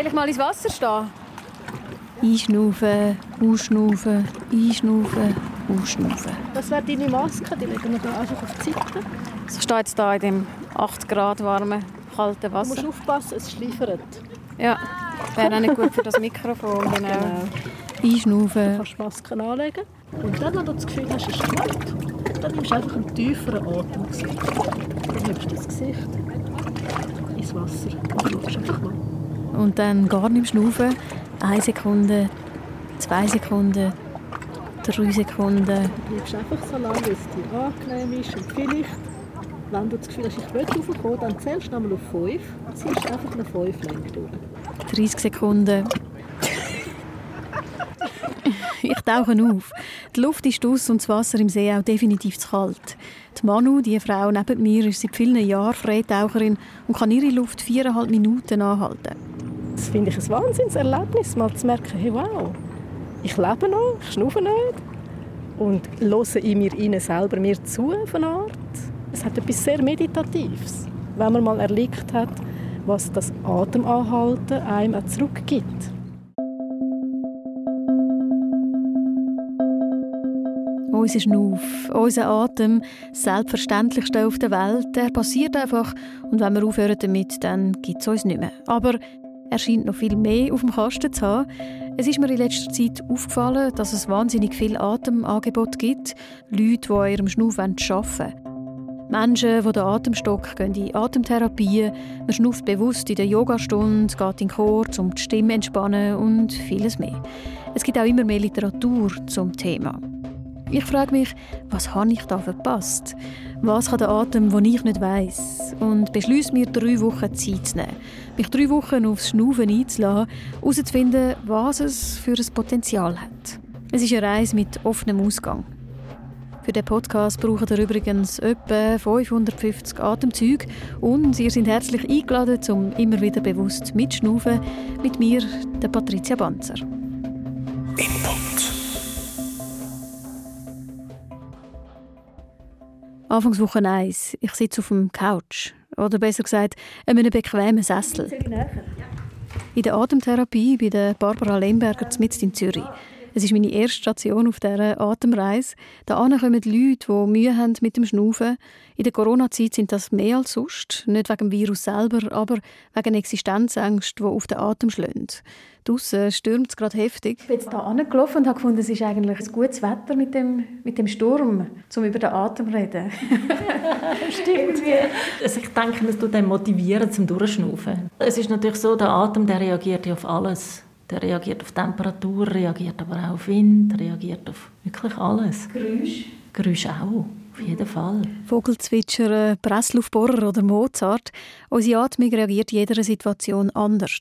Soll ich mal ins Wasser stehen? Einschnaufen, ausschnaufen, einschnaufen, ausschnaufen. Das wäre deine Maske, die legen wir da einfach auf die Seite. Ich stehe jetzt hier in dem 8 Grad warmen, kalten Wasser. Du musst aufpassen, es schleifert. Ja, wäre auch nicht gut für das Mikrofon. Genau. Genau. Einschnaufen. Du kannst die Maske anlegen. Und dann, wenn du das Gefühl hast, es ist kalt, dann nimmst du einfach einen tieferen Atemzug. Dann hebst du das Gesicht ins Wasser und schaust einfach mal. Und dann gar nicht schnaufen. Eine Sekunde, zwei Sekunden, drei Sekunden. Du bleibst einfach so lange, bis es dir angenehm ist. Und vielleicht, wenn du das Gefühl hast, ich will raufkommen, dann zählst du nochmal auf 5 und ziehst einfach eine 5 Länge durch. 30 Sekunden. ich tauche auf. Die Luft ist aus und das Wasser im See auch definitiv zu kalt. Die Manu, die Frau neben mir, ist seit vielen Jahren Freitaucherin und kann ihre Luft viereinhalb Minuten anhalten. Das finde ich ein Wahnsinnserlebnis, mal zu merken, hey, wow, ich lebe noch, ich schnaufe nicht und höre in mir innen selber mir zu auf Art. Es hat etwas sehr Meditatives, wenn man mal erlebt hat, was das Atemanhalten einem auch zurückgibt. Unser Schnauf, unser Atem, das Selbstverständlichste auf der Welt, der passiert einfach und wenn wir aufhören damit, dann gibt es uns nicht mehr. Aber er scheint noch viel mehr auf dem Kasten zu haben. Es ist mir in letzter Zeit aufgefallen, dass es wahnsinnig viel Atemangebot gibt. Leute, die an ihrem Schnuff arbeiten wollen. Menschen, die den Atemstock gehen in Atemtherapien, man schnauft bewusst in der Yogastunde, geht in den Chor, um die Stimme entspannen und vieles mehr. Es gibt auch immer mehr Literatur zum Thema. Ich frage mich, was habe ich da verpasst? Was kann der Atem, den ich nicht weiß? Und beschließe mir drei Wochen Zeit zu nehmen, mich drei Wochen aufs Schnaufen einzulassen, herauszufinden, was es für ein Potenzial hat. Es ist eine Reise mit offenem Ausgang. Für den Podcast braucht ihr übrigens etwa 550 Atemzüge und ihr seid herzlich eingeladen, um immer wieder bewusst mitschnaufen mit mir, der Patricia Banzer. Input. Anfangswoche 1. Ich sitze auf dem Couch. Oder besser gesagt, in einem bequemen Sessel. In der Atemtherapie bei der Barbara Lemberger mitten in Zürich. Es ist meine erste Station auf dieser Atemreise. Da kommen Leute, die Mühe haben mit dem Schnaufen. In der Corona-Zeit sind das mehr als sonst. Nicht wegen dem Virus selber, aber wegen Existenzängsten, die auf den Atem schlagen. Draussen stürmt es gerade heftig. Ich bin jetzt hier angelaufen und habe gefunden, es ist eigentlich ein gutes Wetter mit dem, mit dem Sturm, um über den Atem zu reden. Stimmt. Also ich denke, es tut einen motivieren zum Durchschnaufen. Es ist natürlich so, der Atem der reagiert ja auf alles. Der reagiert auf Temperatur, reagiert aber auch auf Wind, reagiert auf wirklich alles. Geräusch. Geräusch auch, auf jeden Fall. Vogelzwitschern, Pressluftbohrer oder Mozart. Unsere Atmung reagiert in jeder Situation anders.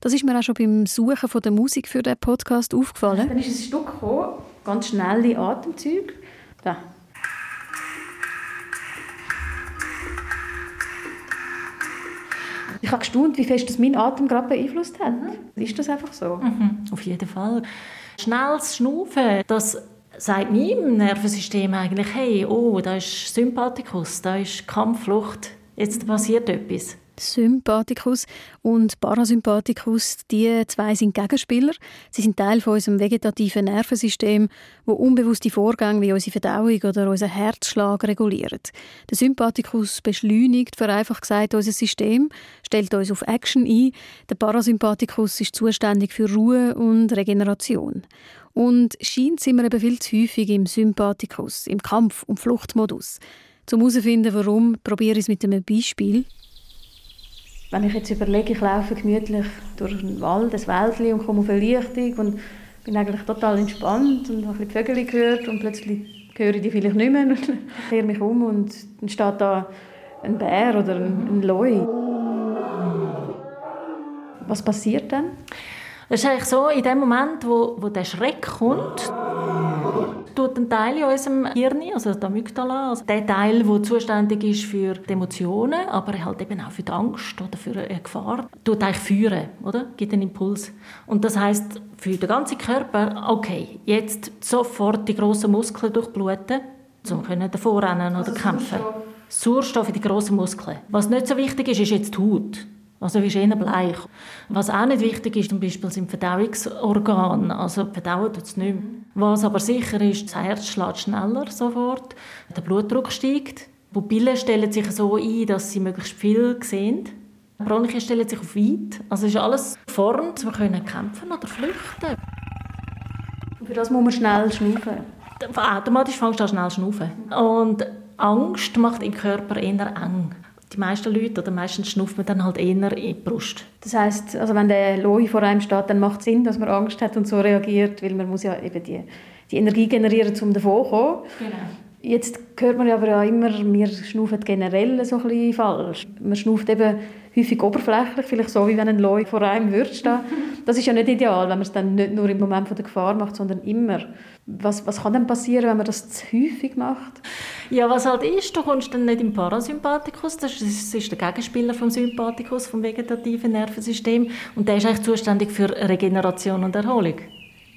Das ist mir auch schon beim Suchen von der Musik für den Podcast aufgefallen. Dann ist ein Stück gekommen, ganz schnelle Atemzüge. Da. Ich habe gestaunt, wie fest das mein Atem gerade beeinflusst hat. Ist das einfach so? Mhm, auf jeden Fall. Schnelles Schnaufen, das sagt meinem Nervensystem eigentlich, hey, oh, da ist Sympathikus, da ist Kampfflucht, jetzt passiert etwas. Sympathikus und Parasympathikus, die zwei sind Gegenspieler. Sie sind Teil von unserem vegetativen Nervensystem, wo unbewusste Vorgänge wie unsere Verdauung oder unser Herzschlag reguliert. Der Sympathikus beschleunigt, vereinfacht gesagt, unser System, stellt uns auf Action ein. Der Parasympathikus ist zuständig für Ruhe und Regeneration. Und scheint sind wir eben viel zu häufig im Sympathikus, im Kampf- und Fluchtmodus. Zum herauszufinden, warum, probiere ich es mit einem Beispiel. Wenn ich jetzt überlege, ich laufe gemütlich durch den Wald, das Wäldchen und komme auf eine Lichtung und bin eigentlich total entspannt und habe ein die Vögel gehört und plötzlich höre ich die vielleicht nicht mehr und kehre mich um und dann steht da ein Bär oder ein, ein Leu. Was passiert dann? Es ist eigentlich so, in dem Moment, wo, wo der Schreck kommt, tut ein Teil in unserem Hirn, also der Amygdala, also der Teil, der zuständig ist für die Emotionen, aber halt eben auch für die Angst oder für eine Gefahr, tut eigentlich führen, oder? Gibt einen Impuls. Und das heißt für den ganzen Körper, okay, jetzt sofort die grossen Muskeln durchbluten, um davor rennen oder also kämpfen. Sauerstoff. Sauerstoff in die grossen Muskeln. Was nicht so wichtig ist, ist jetzt die Haut. Also ist eher bleich. Was auch nicht wichtig ist, zum Beispiel sind Verdauungsorgane. Also verdauen tut es nicht mehr. Was aber sicher ist, das Herz schlägt schneller sofort, der Blutdruck steigt. Die Pupillen stellen sich so ein, dass sie möglichst viel sehen. Die Bronchien stellen sich auf weit. Also ist alles geformt, wir können kämpfen oder flüchten. Für das muss man schnell schnaufen. Automatisch fängst du an schnell schnaufen. Und Angst macht im Körper eher eng. Die meisten Leute oder meistens schnauft man dann halt eher in die Brust. Das heißt, also wenn der Loi vor einem steht, dann macht es Sinn, dass man Angst hat und so reagiert, weil man muss ja eben die, die Energie generieren, um davon zu kommen. Genau. Jetzt hört man ja aber ja immer, wir schnaufen generell so ein bisschen falsch. Man schnauft eben häufig oberflächlich, vielleicht so, wie wenn ein Leu vor einem würde stehen. Das ist ja nicht ideal, wenn man es dann nicht nur im Moment von der Gefahr macht, sondern immer. Was, was kann denn passieren, wenn man das zu häufig macht? Ja, was halt ist, du kommst dann nicht im Parasympathikus, das ist, das ist der Gegenspieler vom Sympathikus, vom vegetativen Nervensystem und der ist eigentlich zuständig für Regeneration und Erholung.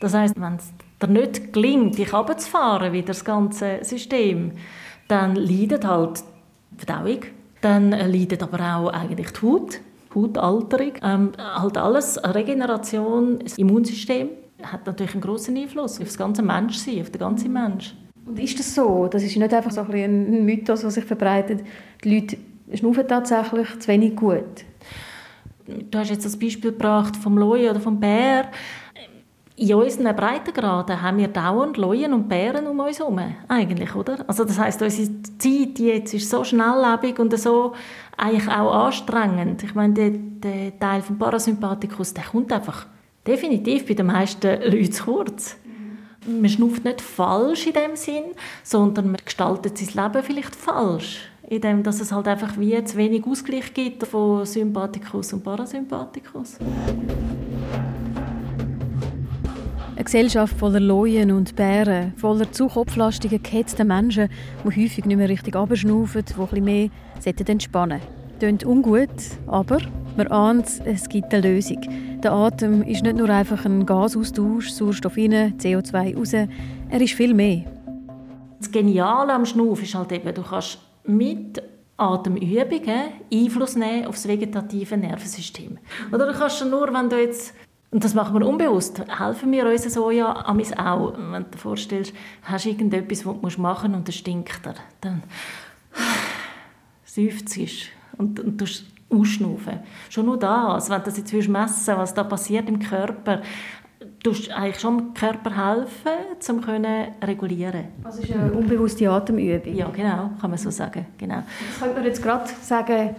Das heißt, wenn es dir nicht gelingt, dich runterzufahren, wie das ganze System, dann leidet halt die Verdauung, dann leidet aber auch eigentlich die Haut, Hautalterung, ähm, halt alles, Regeneration, das Immunsystem hat natürlich einen großen Einfluss auf das ganze Menschsein, auf den ganzen Mensch. Und ist das so? Das ist nicht einfach so ein, Mythos, der sich verbreitet. Die Leute schnaufen tatsächlich zu wenig gut. Du hast jetzt das Beispiel gebracht vom Loi oder vom Bär. In unseren Breitengraden haben wir dauernd Leuen und Bären um uns herum, eigentlich, oder? Also das heißt, unsere Zeit jetzt ist so schnelllebig und so eigentlich auch anstrengend. Ich meine, der, der Teil vom Parasympathikus, der kommt einfach definitiv bei den meisten Leuten zu kurz. Man schnauft nicht falsch in dem Sinn, sondern man gestaltet sein Leben vielleicht falsch, in dem, dass es halt einfach wie zu wenig Ausgleich gibt von Sympathikus und Parasympathikus. Eine Gesellschaft voller Leuen und Bären, voller zu kopflastigen, gehetzten Menschen, die häufig nicht mehr richtig abschnaufen, die bisschen mehr entspannen sollten. Klingt ungut, aber man ahnt, es gibt eine Lösung. Der Atem ist nicht nur einfach ein Gasaustausch, Sauerstoff rein, CO2 raus, er ist viel mehr. Das Geniale am Schnuff ist halt eben, du kannst mit Atemübungen Einfluss nehmen auf das vegetative Nervensystem. Oder du kannst nur, wenn du jetzt und das machen wir unbewusst. Helfen wir uns so ja auch. Wenn du dir vorstellst, hast du irgendetwas, was du machen musst und das stinkt dir. Dann seufzt und, und du ausschnaufen. Schon nur das, wenn du das jetzt messen was da passiert im Körper, du eigentlich schon dem Körper helfen, um können regulieren. Also ist eine unbewusste Atemübung. Ja, genau, kann man so sagen. Genau. Das könnte man jetzt gerade sagen,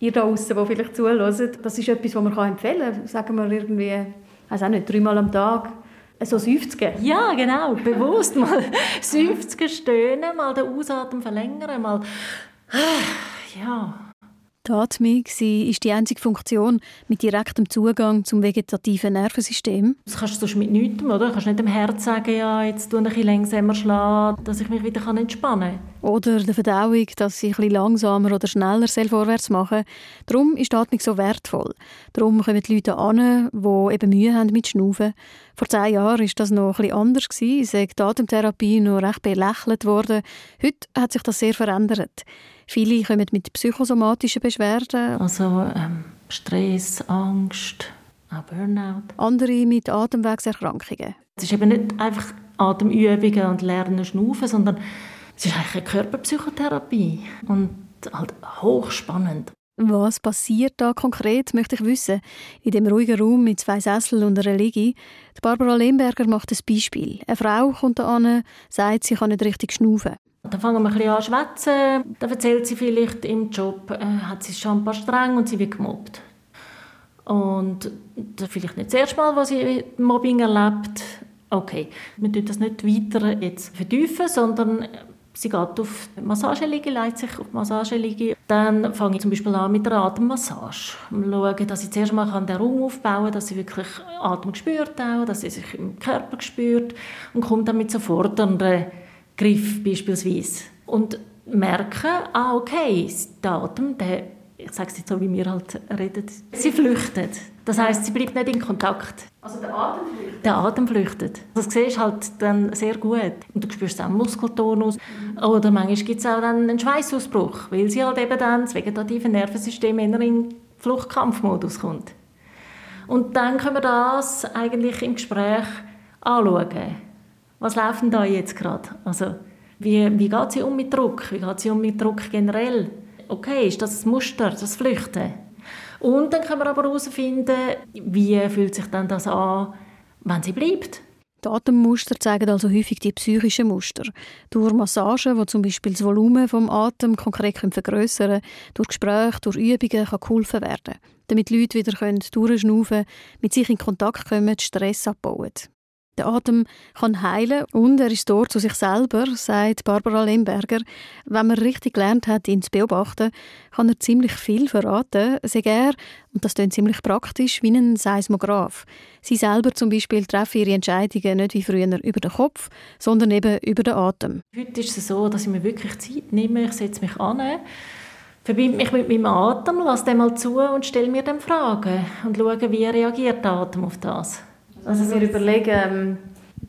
ihr da draußen, die vielleicht zuhört, das ist etwas, was man empfehlen kann. Sagen wir irgendwie, also auch nicht dreimal am Tag, so seufzen. Ja, genau, bewusst mal seufzen, stöhnen, mal den Ausatmen verlängern, mal ja, die Atmung ist die einzige Funktion mit direktem Zugang zum vegetativen Nervensystem. Das kannst du mit nichts, oder? Du kannst nicht dem Herz sagen, ja, jetzt tue ich ein bisschen langsamer schlagen, dass ich mich wieder entspannen kann. Oder der Verdauung, dass ich ein bisschen langsamer oder schneller vorwärts machen. Darum ist die Atmung so wertvoll. Darum kommen die Leute an, die eben Mühe haben mit Schnaufen. Vor zehn Jahren war das noch bisschen anders. Es ist die Atemtherapie noch recht belächelt worden. Heute hat sich das sehr verändert. Viele kommen mit psychosomatischen Beschwerden. Also ähm, Stress, Angst, auch Burnout. Andere mit Atemwegserkrankungen. Es ist eben nicht einfach Atemübungen und Lernen schnaufen, sondern es ist eigentlich eine Körperpsychotherapie und halt hochspannend. Was passiert da konkret, möchte ich wissen. In dem ruhigen Raum mit zwei Sesseln und einer Liege. Die Barbara Lemberger macht ein Beispiel. Eine Frau kommt da an, sagt, sie kann nicht richtig schnaufen. Dann fangen wir ein bisschen an zu schwätzen. Dann erzählt sie vielleicht, im Job äh, hat sie schon ein paar streng und sie wird gemobbt. Und das vielleicht nicht das erste Mal, wo sie Mobbing erlebt. Okay, wir tun das nicht weiter jetzt vertiefen, sondern sie geht auf die Massageliege, leitet sich auf die Massageliege. Dann fange ich zum Beispiel an mit der Atemmassage. Schauen, dass ich zuerst mal den Raum aufbauen kann, dass sie wirklich Atem spürt, auch, dass sie sich im Körper spürt und kommt dann mit so fordernden Griff beispielsweise. Und merken, ah, okay, der Atem, der, ich sage es jetzt so, wie wir halt reden, sie flüchtet. Das heißt, sie bleibt nicht in Kontakt. Also der Atem flüchtet? Der Atem flüchtet. Das siehst du halt dann sehr gut. Und du spürst auch Muskeltonus. Mhm. Oder manchmal gibt es auch dann einen Schweißausbruch, weil sie halt eben dann das vegetative Nervensystem in Fluchtkampfmodus kommt. Und dann können wir das eigentlich im Gespräch anschauen. Was läuft denn da jetzt gerade? Also, wie, wie geht sie um mit Druck? Wie geht sie um mit Druck generell? Okay, ist das ein Muster, das Flüchten? Und dann können wir aber herausfinden, wie fühlt sich dann das an, wenn sie bleibt. Die Atemmuster zeigen also häufig die psychischen Muster. Durch Massagen, wo zum Beispiel das Volumen vom Atem konkret vergrößern durch Gespräche, durch Übungen kann geholfen werden, damit Leute wieder durchschnaufen können, mit sich in Kontakt kommen, Stress abbauen. Der Atem kann heilen und er ist dort zu sich selber, sagt Barbara Lemberger. Wenn man richtig gelernt hat, ihn zu beobachten, kann er ziemlich viel verraten. Sehr er, und das klingt ziemlich praktisch, wie ein Seismograph. Sie selber zum Beispiel treffen ihre Entscheidungen nicht wie früher über den Kopf, sondern eben über den Atem. Heute ist es so, dass ich mir wirklich Zeit nehme, ich setze mich an, verbinde mich mit meinem Atem, lasse den mal zu und stelle mir dann Fragen und schaue, wie reagiert der Atem auf das. Also wir überlegen, ähm,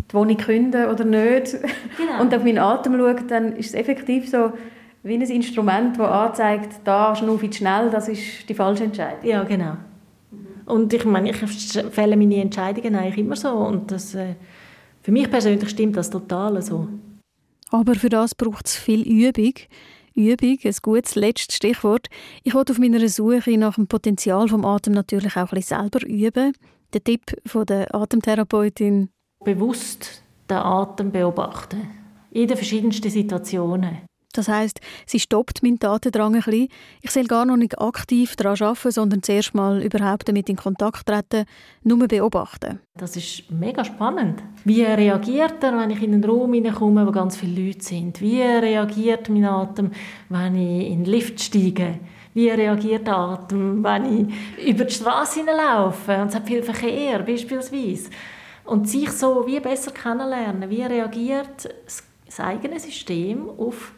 die Wohnung künden oder nicht genau. und auf meinen Atem schauen, dann ist es effektiv so wie ein Instrument, das anzeigt, da schnaufe ich schnell, das ist die falsche Entscheidung. Ja, genau. Und ich meine, ich fälle meine Entscheidungen eigentlich immer so und das, äh, für mich persönlich stimmt das total so. Aber für das braucht es viel Übung. Übung, ein gutes letztes Stichwort. Ich wollte auf meiner Suche nach dem Potenzial vom Atem natürlich auch ein bisschen selber üben. Der Tipp von der Atemtherapeutin? Bewusst den Atem beobachten. In den verschiedensten Situationen. Das heißt, sie stoppt meinen Tatendrang ein bisschen. Ich soll gar noch nicht aktiv daran arbeiten, sondern zuerst mal überhaupt damit in Kontakt treten, nur beobachten. Das ist mega spannend. Wie reagiert er, wenn ich in einen Raum hineinkomme, wo ganz viele Leute sind? Wie reagiert mein Atem, wenn ich in den Lift steige? Wie reagiert der Atem, wenn ich über die Straße laufe und es hat viel Verkehr beispielsweise? Und sich so wie besser kennenlernen, wie reagiert das eigene System auf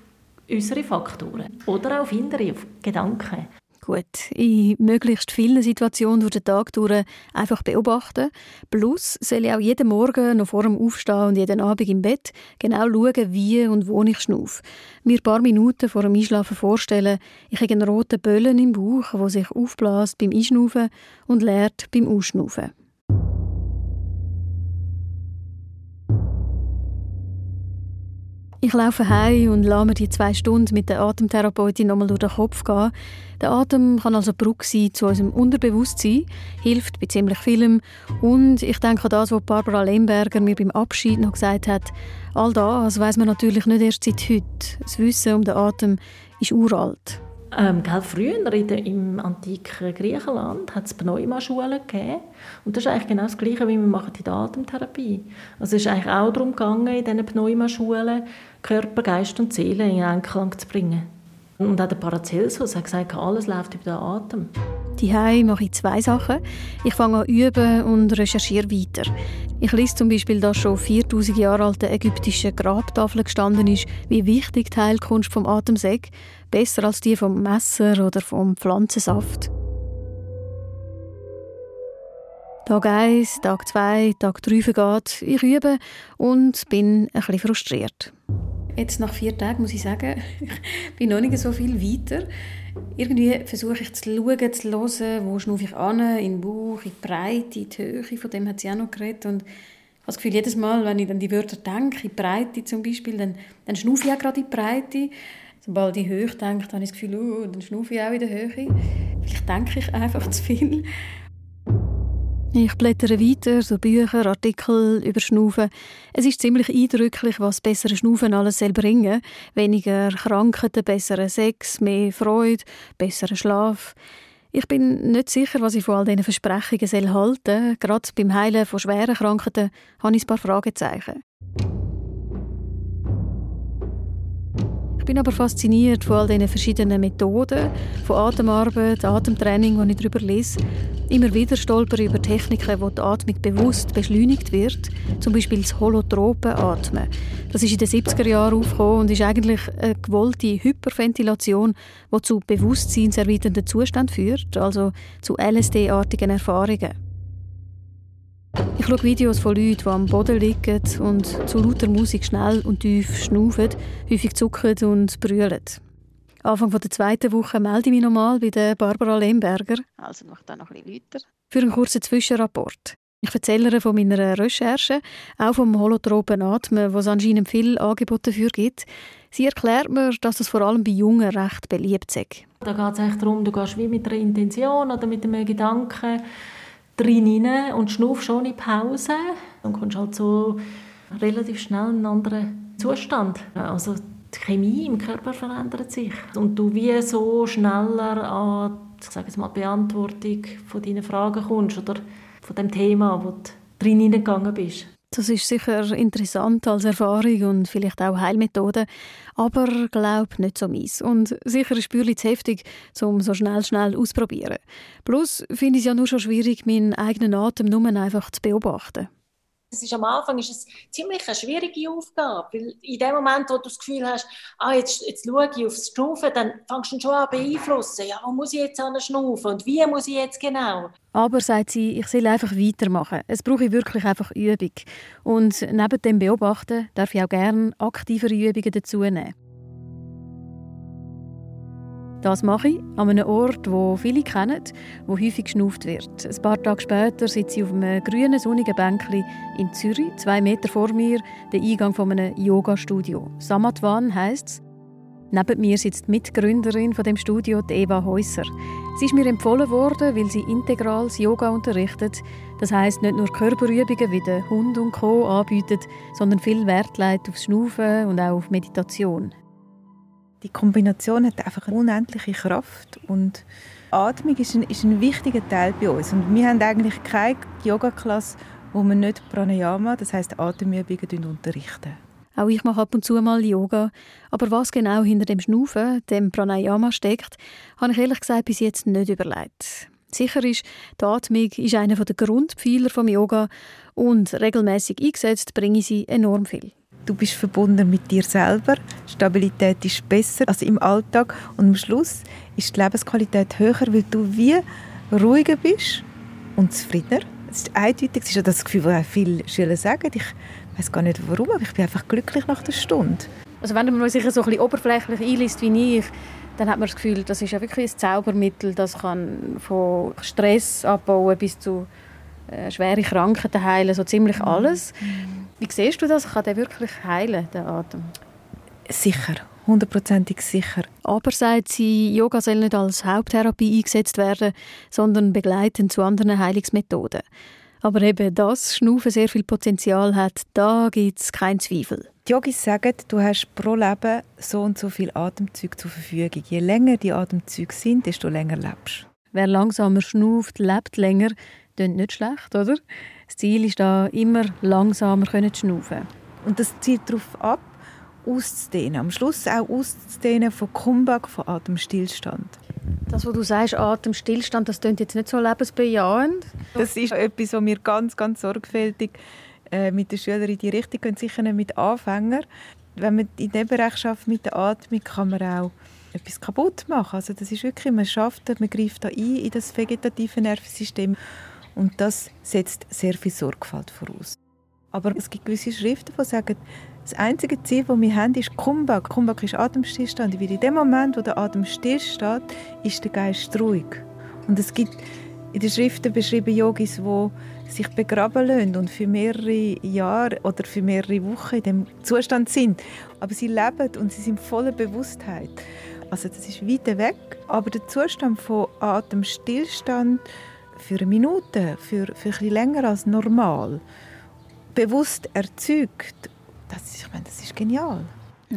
unsere Faktoren oder auch auf innere, auf Gedanken. Gut, in möglichst vielen Situationen durch den Tag durch einfach beobachten. Plus soll ich auch jeden Morgen noch vor dem Aufstehen und jeden Abend im Bett genau schauen, wie und wo ich schnaufe. Mir ein paar Minuten vor dem Einschlafen vorstellen, ich habe einen roten Böllen im Bauch, der sich aufbläst beim Einschnaufen und leert beim Ausschnaufen. Ich laufe heim und lasse mir die zwei Stunden mit der Atemtherapeutin nochmal durch den Kopf gehen. Der Atem kann also Brücke sein zu unserem Unterbewusstsein, hilft bei ziemlich vielem. Und ich denke an das, was Barbara Lemberger mir beim Abschied noch gesagt hat. All das weiß man natürlich nicht erst seit heute. Das Wissen um den Atem ist uralt. Ähm, gell, früher in der, im antiken Griechenland hat es Pneumaschulen gegeben. Und das ist eigentlich genau das Gleiche, wie wir machen in der Atemtherapie. Also es ist eigentlich auch darum gegangen, in diesen Pneumaschulen Körper, Geist und Seele in Einklang zu bringen. Und auch der Paracelsus hat gesagt, alles läuft über den Atem. Die mache ich zwei Sachen. Ich fange an üben und recherchiere weiter. Ich lese zum Beispiel, dass schon 4000 Jahre alte ägyptische Grabtafel gestanden ist, wie wichtig die Heilkunst vom Atem sei, besser als die vom Messer oder vom Pflanzensaft. Tag 1, Tag 2, Tag 3 vergeht. Ich übe und bin ein bisschen frustriert. Jetzt nach vier Tagen muss ich sagen, ich bin noch nicht so viel weiter. Irgendwie versuche ich zu schauen, zu hören, wo schnaufe ich an, in den Bauch, in die Breite, in die Höhe, von dem hat sie auch noch geredet. Und ich habe das Gefühl, jedes Mal, wenn ich dann die Wörter denke, in Breite zum Beispiel, dann, dann schnaufe ich auch gerade in die Breite. Sobald ich Höhe denke, dann habe ich das Gefühl, oh, dann schnaufe ich auch in der Höhe. Vielleicht denke ich einfach zu viel. Ich blättere weiter, so Bücher, Artikel über Schnaufen. Es ist ziemlich eindrücklich, was bessere Schnaufen alles soll bringen. Weniger Krankheiten, besseren Sex, mehr Freude, besseren Schlaf. Ich bin nicht sicher, was ich von all diesen Versprechungen soll halten Gerade beim Heilen von schweren Krankheiten habe ich ein paar Fragezeichen. Ich bin aber fasziniert von all diesen verschiedenen Methoden, von Atemarbeit, Atemtraining, die ich darüber lese. Immer wieder stolpere ich über Techniken, wo die Atmung bewusst beschleunigt wird, zum Beispiel das holotrope Atmen. Das ist in den 70er Jahren aufgekommen und ist eigentlich eine gewollte Hyperventilation, die zu bewusstseinserweiternden Zuständen führt, also zu LSD-artigen Erfahrungen. Ich schaue Videos von Leuten, die am Boden liegen und zu lauter Musik schnell und tief schnaufen, häufig zucken und brüllen. Anfang der zweiten Woche melde ich mich nochmal bei der Barbara Lemberger. Also mache dann noch ein bisschen weiter. Für einen kurzen Zwischenrapport. Ich erzähle ihr von meiner Recherche, auch vom holotropen Atmen, wo es anscheinend viele Angebote dafür gibt. Sie erklärt mir, dass es vor allem bei Jungen recht beliebt ist. Da geht es eigentlich darum, du gehst wie mit einer Intention oder mit einem Gedanken drin rein und schnuffst schon in Pause und kommst halt so relativ schnell in einen anderen Zustand. Also die Chemie im Körper verändert sich und du wie so schneller an ich sage jetzt mal, die Beantwortung von deinen Fragen kommst oder von dem Thema, wo du drin hineingegangen bist. Das ist sicher interessant als Erfahrung und vielleicht auch Heilmethode, aber glaub nicht so mies. Und sicher ist Spürli zu heftig, um so schnell schnell auszuprobieren. Plus finde ich es ja nur schon schwierig, meinen eigenen Atem nur einfach zu beobachten. Es ist am Anfang ist es ziemlich eine schwierige Aufgabe, weil in dem Moment, wo du das Gefühl hast, ah, jetzt, jetzt schaue ich aufs Schnaufen, dann fängst du schon an beeinflussen. Ja, wo muss ich jetzt an schnaufen und wie muss ich jetzt genau? Aber, sagt sie, ich soll einfach weitermachen. Es brauche wirklich einfach Übung. Und neben dem Beobachten darf ich auch gerne aktivere Übungen dazu nehmen. Das mache ich an einem Ort, wo viele kennen, wo häufig geschnauft wird. Ein paar Tage später sitze ich auf einem grünen, sonnigen Bänkli in Zürich, zwei Meter vor mir, der Eingang von einem Yoga-Studio. Samatwan heisst es. Neben mir sitzt die Mitgründerin von dem Studio, Eva Häuser. Sie ist mir empfohlen worden, weil sie integrales Yoga unterrichtet. Das heißt nicht nur Körperübungen wie der Hund und Co. anbietet, sondern viel Wert legt aufs Schnaufen und auch auf Meditation. Die Kombination hat einfach eine unendliche Kraft und Atmung ist ein, ist ein wichtiger Teil bei uns. Und wir haben eigentlich keine Yoga-Klasse, wo wir nicht Pranayama, das heißt Atemübungen, unterrichten. Auch ich mache ab und zu mal Yoga. Aber was genau hinter dem Schnaufen, dem Pranayama, steckt, habe ich ehrlich gesagt bis jetzt nicht überlegt. Sicher ist, die Atmung ist einer der Grundpfeiler des Yoga und regelmäßig eingesetzt bringe ich sie enorm viel. Du bist verbunden mit dir selber. Stabilität ist besser als im Alltag. Und am Schluss ist die Lebensqualität höher, weil du wie ruhiger bist und zufriedener. Es ist eindeutig. Es ist ja das Gefühl, das viele Schüler sagen. Ich weiß gar nicht warum, aber ich bin einfach glücklich nach der Stunde. Also wenn man sich so ein oberflächlich einliest wie ich, dann hat man das Gefühl, das ist ja wirklich ein Zaubermittel, das kann von Stress abbauen bis zu äh, schwere Krankheiten heilen, so ziemlich mhm. alles. Wie siehst du das? Kann der wirklich heilen, der Atem? Sicher, hundertprozentig sicher. Aber sagt sie, Yoga soll nicht als Haupttherapie eingesetzt werden, sondern begleitend zu anderen Heilungsmethoden. Aber eben, dass Schnaufen sehr viel Potenzial hat, da gibt es keinen Zweifel. Die Yogis sagen, du hast pro Leben so und so viel Atemzüge zur Verfügung. Je länger die Atemzüge sind, desto länger lebst Wer langsamer schnauft, lebt länger. Klingt nicht schlecht, oder? Das Ziel ist da immer langsamer zu schnaufen. Und das zielt darauf ab, auszudehnen. Am Schluss auch auszudehnen von Comeback, von Atemstillstand. Das, was du sagst, Atemstillstand, das klingt jetzt nicht so lebensbejahend. Das ist etwas, was wir ganz, ganz sorgfältig äh, mit den Schülern in die Richtung gehen, sicher nicht mit Anfängern. Wenn man in diesem Bereich schafft mit der Atmung, kann man auch etwas kaputt machen. Also das ist wirklich, man schafft, man greift da ein in das vegetative Nervensystem und das setzt sehr viel Sorgfalt voraus. Aber es gibt gewisse Schriften, die sagen, das einzige Ziel, das wir haben, ist Kumbhak. Kumbhak ist Atemstillstand. Weil in dem Moment, wo der Atem stillsteht, ist der Geist ruhig. Und es gibt in den Schriften beschrieben Yogis, die sich begraben lassen und für mehrere Jahre oder für mehrere Wochen in dem Zustand sind. Aber sie leben und sie sind voller Bewusstheit. Also das ist weit weg, aber der Zustand von Atemstillstand für eine Minute, für, für ein länger als normal, bewusst erzeugt, das, ich meine, das ist genial.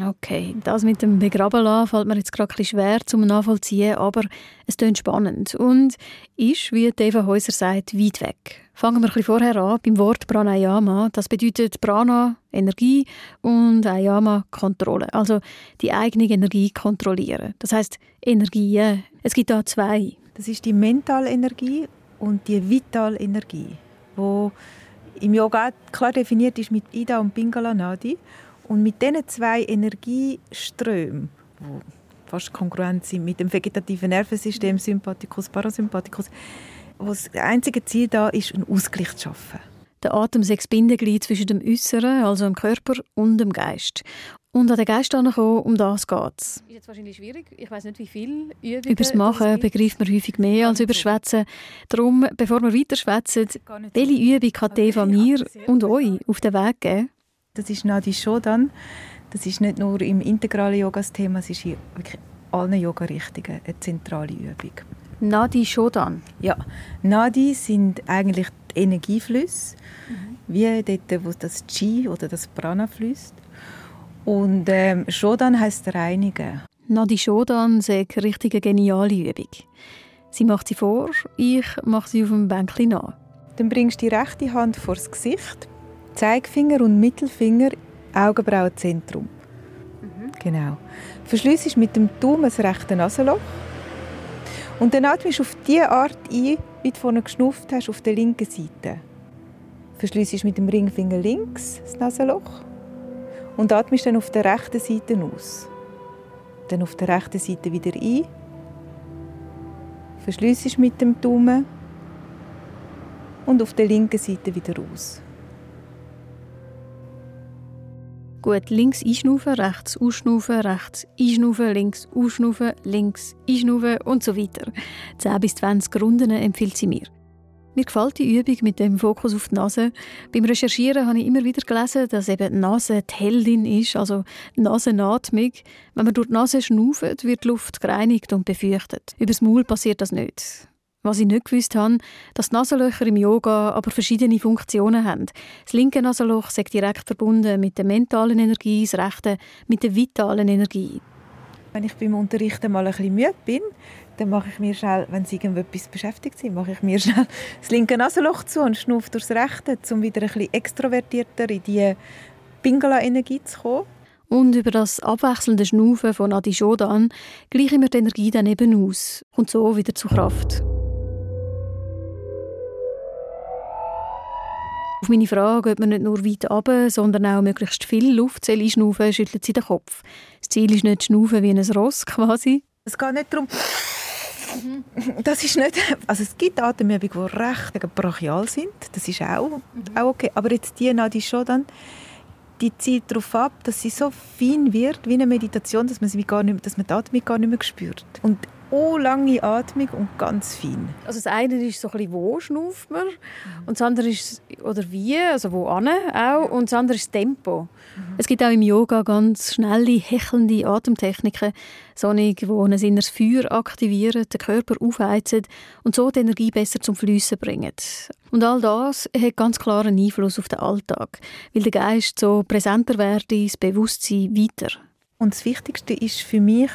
Okay, das mit dem Begraben fällt mir jetzt gerade ein bisschen schwer zum Nachvollziehen, aber es klingt spannend und ist, wie Eva Häuser sagt, weit weg. Fangen wir ein bisschen vorher an beim Wort Pranayama. Das bedeutet Prana, Energie und Ayama, Kontrolle. Also die eigene Energie kontrollieren. Das heißt Energie. Es gibt da zwei. Das ist die mentale Energie und die Vitalenergie, wo im Yoga klar definiert ist mit Ida und Pingala Nadi. Und mit diesen zwei Energieströmen, die fast kongruent sind mit dem vegetativen Nervensystem, Sympathikus, Parasympathikus, wo das einzige Ziel da ist, einen Ausgleich zu schaffen. Der Atem ist das Bindeglied zwischen dem Äußeren, also dem Körper, und dem Geist. Und an den Geist kommen, um das geht es. Ist jetzt wahrscheinlich schwierig. Ich weiß nicht, wie viel Übungen Über das Machen begreift man häufig mehr als über das Schwätzen. Darum, bevor wir weiter schwätzen, welche Übung kann Eva mir und euch auf den Weg geben? Das ist Nadi Shodan. Das ist nicht nur im integralen Yoga das Thema, es ist in wirklich allen Yoga-Richtungen eine zentrale Übung. Nadi Shodan? Ja, Nadi sind eigentlich die Energieflüsse, mhm. wie dort, wo das Chi oder das Prana fließt. Und ähm, Shodan heisst reinigen. Nadi Shodan sagt eine richtig geniale Übung. Sie macht sie vor, ich mache sie auf dem Bänkchen nach. Dann bringst du die rechte Hand vor das Gesicht, Zeigefinger und Mittelfinger Augenbrauenzentrum. Mhm. Genau. Verschliessest mit dem Daumen das rechte Nasenloch und dann atmest du auf die Art ein, wie du vorhin geschnupft hast, auf der linken Seite. Verschliessest mit dem Ringfinger links das Nasenloch und atmest dann auf der rechten Seite aus. Dann auf der rechten Seite wieder ein. Verschliessest mit dem Daumen und auf der linken Seite wieder aus. Gut, links einschnaufen, rechts ausschnaufen, rechts einschnaufen, links ausschnaufen, links einschnaufen und so weiter. 10 bis 20 Runden empfiehlt sie mir. Mir gefällt die Übung mit dem Fokus auf die Nase. Beim Recherchieren habe ich immer wieder gelesen, dass eben die Nase die Heldin ist, also Nasenatmung. Wenn man durch die Nase schnauft, wird die Luft gereinigt und befeuchtet. Übers Maul passiert das nicht. Was ich nicht gewusst habe, dass die Nasenlöcher im Yoga aber verschiedene Funktionen haben. Das linke Nasenloch ist direkt verbunden mit der mentalen Energie, das rechte mit der vitalen Energie. Wenn ich beim Unterrichten mal ein bisschen müde bin, dann mache ich mir schnell, wenn sie irgendetwas beschäftigt sind, mache ich mir schnell das linke Nasenloch zu und schnaufe durchs rechte, um wieder ein bisschen extrovertierter in die Pingala-Energie zu kommen. Und über das abwechselnde Schnaufen von Adi Shodan gleichen wir die Energie dann eben aus und so wieder zur Kraft. Auf meine Frage, ob man nicht nur weit runter, sondern auch möglichst viel Luft einschnaufen schüttelt sie den Kopf. Das Ziel ist nicht schnaufen wie ein Ross quasi. Es geht nicht darum, das ist nicht, also es gibt Atemübungen, die recht brachial sind, das ist auch, mhm. auch okay, aber jetzt die die schon dann, die zielt darauf ab, dass sie so fein wird, wie eine Meditation, dass man, sie gar nicht, dass man die Atmung gar nicht mehr spürt. Und oh, lange Atmung und ganz fein. Also das eine ist so ein bisschen, wo schnauft man und das andere ist, oder wie, also wo an auch, und das andere ist das Tempo. Mhm. Es gibt auch im Yoga ganz schnelle, hechelnde Atemtechniken, solche, die ein inneres Feuer aktivieren, den Körper aufheizen und so die Energie besser zum Flüssen bringen. Und all das hat ganz klaren Einfluss auf den Alltag, weil der Geist so präsenter wird, das Bewusstsein weiter. Und das Wichtigste ist für mich,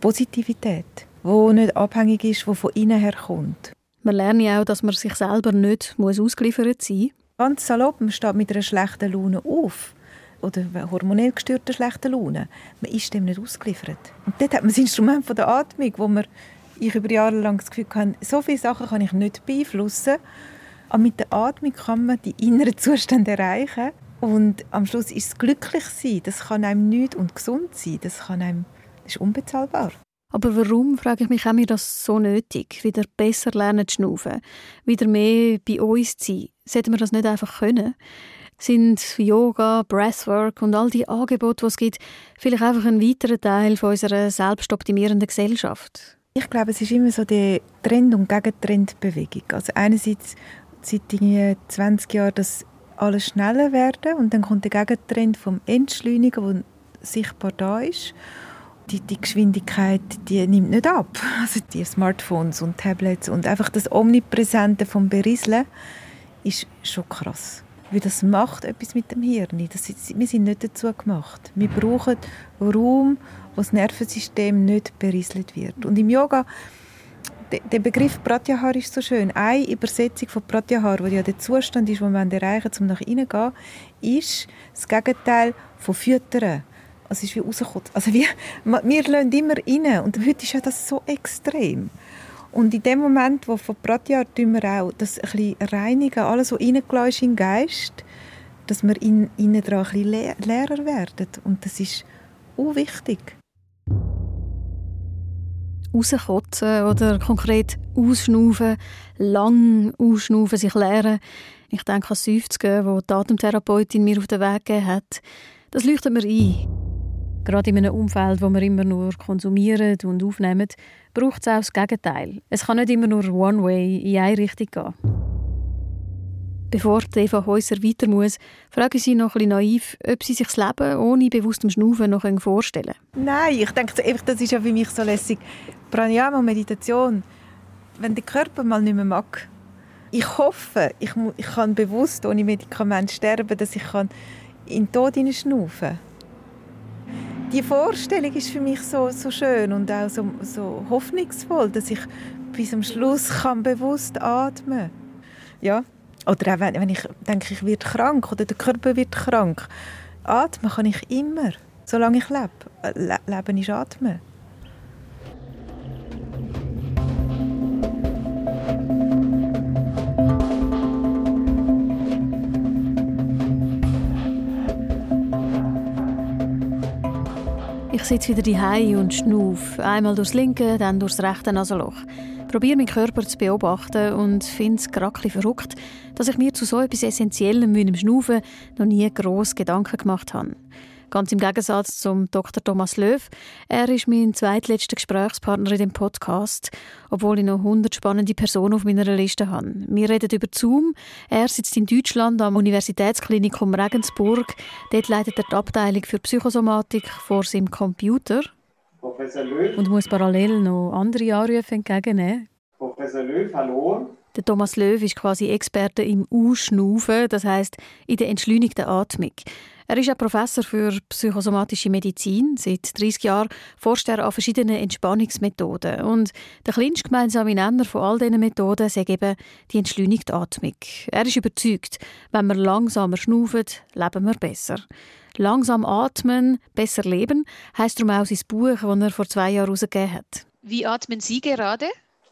Positivität, die nicht abhängig ist, die von innen her kommt. Man lernt ja auch, dass man sich selber nicht muss ausgeliefert sein muss. Ganz salopp, man steht mit einer schlechten Laune auf. Oder hormonell gestörter schlechten Laune. Man ist dem nicht ausgeliefert. Und dort hat man das Instrument von der Atmung, wo man, ich über Jahre lang das Gefühl hatte, so viele Sachen kann ich nicht beeinflussen. Aber mit der Atmung kann man die inneren Zustände erreichen. Und am Schluss ist es glücklich sein. Das kann einem nicht und gesund sein. Das kann einem ist unbezahlbar. Aber warum, frage ich mich, haben wir das so nötig? Wieder besser lernen zu schnaufen, wieder mehr bei uns zu sein. Sollten wir das nicht einfach können? Sind Yoga, Breathwork und all die Angebote, die es gibt, vielleicht einfach ein weiterer Teil von unserer selbstoptimierenden Gesellschaft? Ich glaube, es ist immer so die Trend- und Gegentrendbewegung. Also einerseits seit 20 Jahren, dass alles schneller werden und dann kommt der Gegentrend vom Entschleunigen, der sichtbar da ist die, die Geschwindigkeit die nimmt nicht ab. Also die Smartphones und Tablets und einfach das Omnipräsente vom Berieseln ist schon krass. Weil das macht etwas mit dem Hirn. Das ist, wir sind nicht dazu gemacht. Wir brauchen Raum, wo das Nervensystem nicht berieselt wird. Und im Yoga, der Begriff Pratyahar ist so schön. Eine Übersetzung von Pratyahar, wo ja der Zustand ist, den wir erreichen, um nach innen zu gehen, ist das Gegenteil von Füttern. Es ist wie rausgekommen. Also wie, wir lassen immer rein und heute ist ja das so extrem. Und in dem Moment, wo von Pratyar tun wir auch das ein bisschen reinigen, alles, was reingelassen ist in den Geist, dass wir in, innen dran ein bisschen leer, leerer werden. Und das ist auch wichtig. Rauskotzen oder konkret ausschnaufen, lang ausschnaufen, sich leeren. Ich denke an das Seufzen, das die Atemtherapeutin mir auf den Weg gegeben hat. Das leuchtet mir ein. Gerade in einem Umfeld, wo wir immer nur konsumieren und aufnehmen, braucht es auch das Gegenteil. Es kann nicht immer nur One-Way in eine Richtung gehen. Bevor Eva Häuser weiter muss, frage ich sie noch ein bisschen naiv, ob sie sich das Leben ohne bewusstem Schnaufen noch vorstellen können. Nein, ich denke, das ist ja für mich so lässig. Pranayama, Meditation, wenn der Körper mal nicht mehr mag. Ich hoffe, ich, ich kann bewusst ohne Medikament sterben, dass ich kann in den Tod schnaufen kann. Die Vorstellung ist für mich so, so schön und auch so, so hoffnungsvoll, dass ich bis zum Schluss kann bewusst atmen. Ja, oder auch wenn, wenn ich denke, ich werde krank oder der Körper wird krank. Atmen kann ich immer, solange ich lebe. Le Leben ist Atmen. Ich sitze wieder die und schnuff. Einmal durchs linke, dann durchs rechte Nasenloch probiere meinen Körper zu beobachten und finde es gerade verrückt, dass ich mir zu so etwas Essentiellem wie dem Schnaufen noch nie gross Gedanken gemacht habe. Ganz im Gegensatz zum Dr. Thomas Löw. Er ist mein zweitletzter Gesprächspartner in dem Podcast, obwohl ich noch 100 spannende Personen auf meiner Liste habe. Wir reden über Zoom. Er sitzt in Deutschland am Universitätsklinikum Regensburg. Dort leitet er die Abteilung für Psychosomatik vor seinem Computer. Professor Löw. Und muss parallel noch andere Anrufe entgegennehmen. Professor Löw, hallo. Der Thomas Löw ist quasi Experte im Ausschnaufen, das heißt in der entschleunigten Atmung. Er ist auch Professor für psychosomatische Medizin. Seit 30 Jahren forscht er an verschiedenen Entspannungsmethoden. Und der kleinste gemeinsame Nenner von all diesen Methoden ist eben die entschleunigte Atmung. Er ist überzeugt, wenn wir langsamer schnaufen, leben wir besser. Langsam atmen, besser leben, heißt darum auch sein Buch, das er vor zwei Jahren herausgegeben hat. Wie atmen Sie gerade?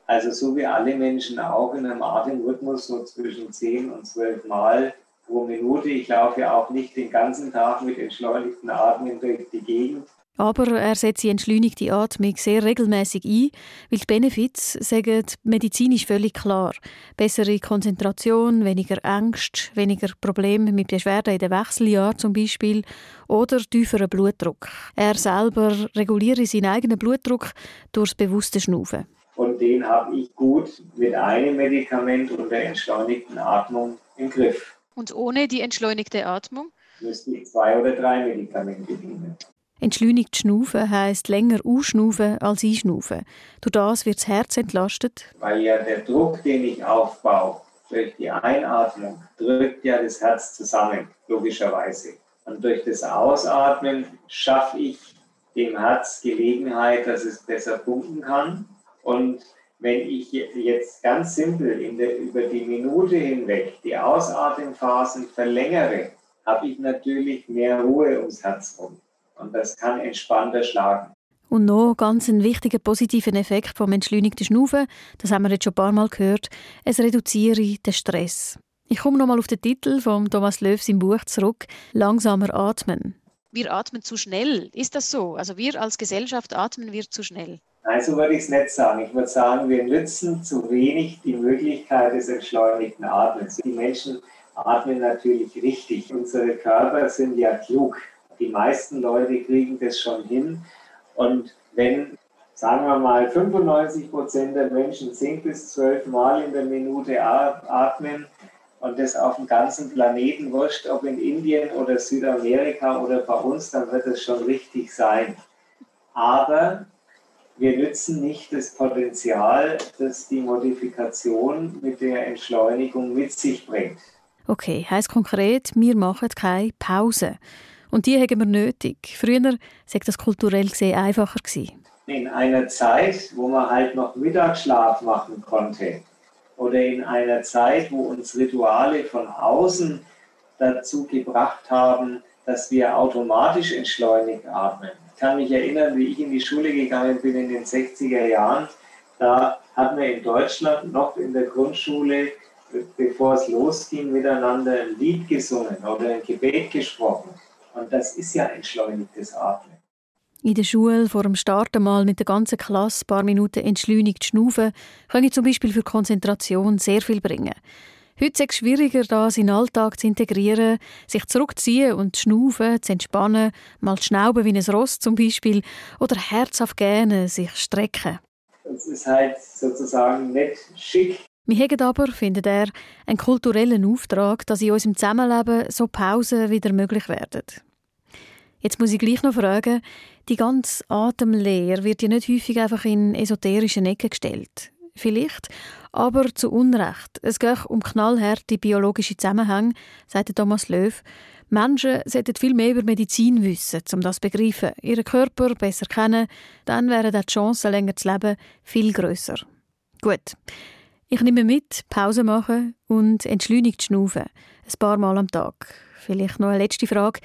Also so wie alle Menschen auch in einem Atemrhythmus, so zwischen 10 und 12 Mal pro Minute. Ich laufe ja auch nicht den ganzen Tag mit entschleunigten Atmen durch die Gegend. Aber er setzt die entschleunigte Atmung sehr regelmäßig ein, weil die Benefits sagen medizinisch völlig klar. Bessere Konzentration, weniger Angst, weniger Probleme mit Beschwerden in den Wechseljahren zum Beispiel oder tieferen Blutdruck. Er selber reguliere seinen eigenen Blutdruck durch das bewusste Schnaufen. Und den habe ich gut mit einem Medikament und der entschleunigten Atmung im Griff. Und ohne die entschleunigte Atmung? Müsste ich zwei oder drei Medikamente nehmen. Entschleunigt Schnaufen heisst länger ausschnaufen als einschnaufen. Durch das wird das Herz entlastet. Weil ja der Druck, den ich aufbaue, durch die Einatmung, drückt ja das Herz zusammen, logischerweise. Und durch das Ausatmen schaffe ich dem Herz Gelegenheit, dass es besser pumpen kann. Und wenn ich jetzt ganz simpel der, über die Minute hinweg die Ausatemphasen verlängere, habe ich natürlich mehr Ruhe ums Herz rum und das kann entspannter schlagen. Und noch ganz ein wichtiger positiver Effekt vom entschleunigten Schnaufen, das haben wir jetzt schon ein paar Mal gehört, es reduziere den Stress. Ich komme nochmal auf den Titel von Thomas Löws im Buch zurück, Langsamer atmen. Wir atmen zu schnell. Ist das so? Also wir als Gesellschaft atmen wir zu schnell? Nein, so würde ich es nicht sagen. Ich würde sagen, wir nützen zu wenig die Möglichkeit des entschleunigten Atmens. Die Menschen atmen natürlich richtig. Unsere Körper sind ja klug die meisten Leute kriegen das schon hin. Und wenn, sagen wir mal, 95 Prozent der Menschen 10 bis 12 Mal in der Minute atmen und das auf dem ganzen Planeten, wurscht, ob in Indien oder Südamerika oder bei uns, dann wird es schon richtig sein. Aber wir nützen nicht das Potenzial, das die Modifikation mit der Entschleunigung mit sich bringt. Okay, heißt konkret, wir machen keine Pause. Und die haben wir nötig. Früher war das kulturell gesehen einfacher. Gewesen. In einer Zeit, wo man halt noch Mittagsschlaf machen konnte, oder in einer Zeit, wo uns Rituale von außen dazu gebracht haben, dass wir automatisch entschleunigt atmen. Ich kann mich erinnern, wie ich in die Schule gegangen bin in den 60er Jahren. Da hatten wir in Deutschland noch in der Grundschule, bevor es losging, miteinander ein Lied gesungen oder ein Gebet gesprochen. Und das ist ja entschleunigtes Atmen. In der Schule vor dem Start einmal mit der ganzen Klasse ein paar Minuten entschleunigt schnaufen, ich zum Beispiel für Konzentration sehr viel bringen. Heute ist es schwieriger, das in den Alltag zu integrieren, sich zurückzuziehen und zu schnaufen, zu entspannen, mal zu schnauben wie ein Ross zum Beispiel oder herzhaft gerne sich strecken. Es ist halt sozusagen nicht schick. Wir haben aber, findet er, einen kulturellen Auftrag, dass in unserem Zusammenleben so Pausen wieder möglich werden. Jetzt muss ich gleich noch fragen, die ganze Atemlehre wird ja nicht häufig einfach in esoterischen Ecken gestellt. Vielleicht, aber zu Unrecht. Es geht um knallharte biologische Zusammenhänge, sagt Thomas Löw. Menschen sollten viel mehr über Medizin wissen, um das zu begreifen, ihren Körper besser kennen, dann wären die Chancen, länger zu leben, viel grösser. Gut. Ich nehme mit, Pause machen und entschleunigt schnaufen. Ein paar Mal am Tag. Vielleicht noch eine letzte Frage.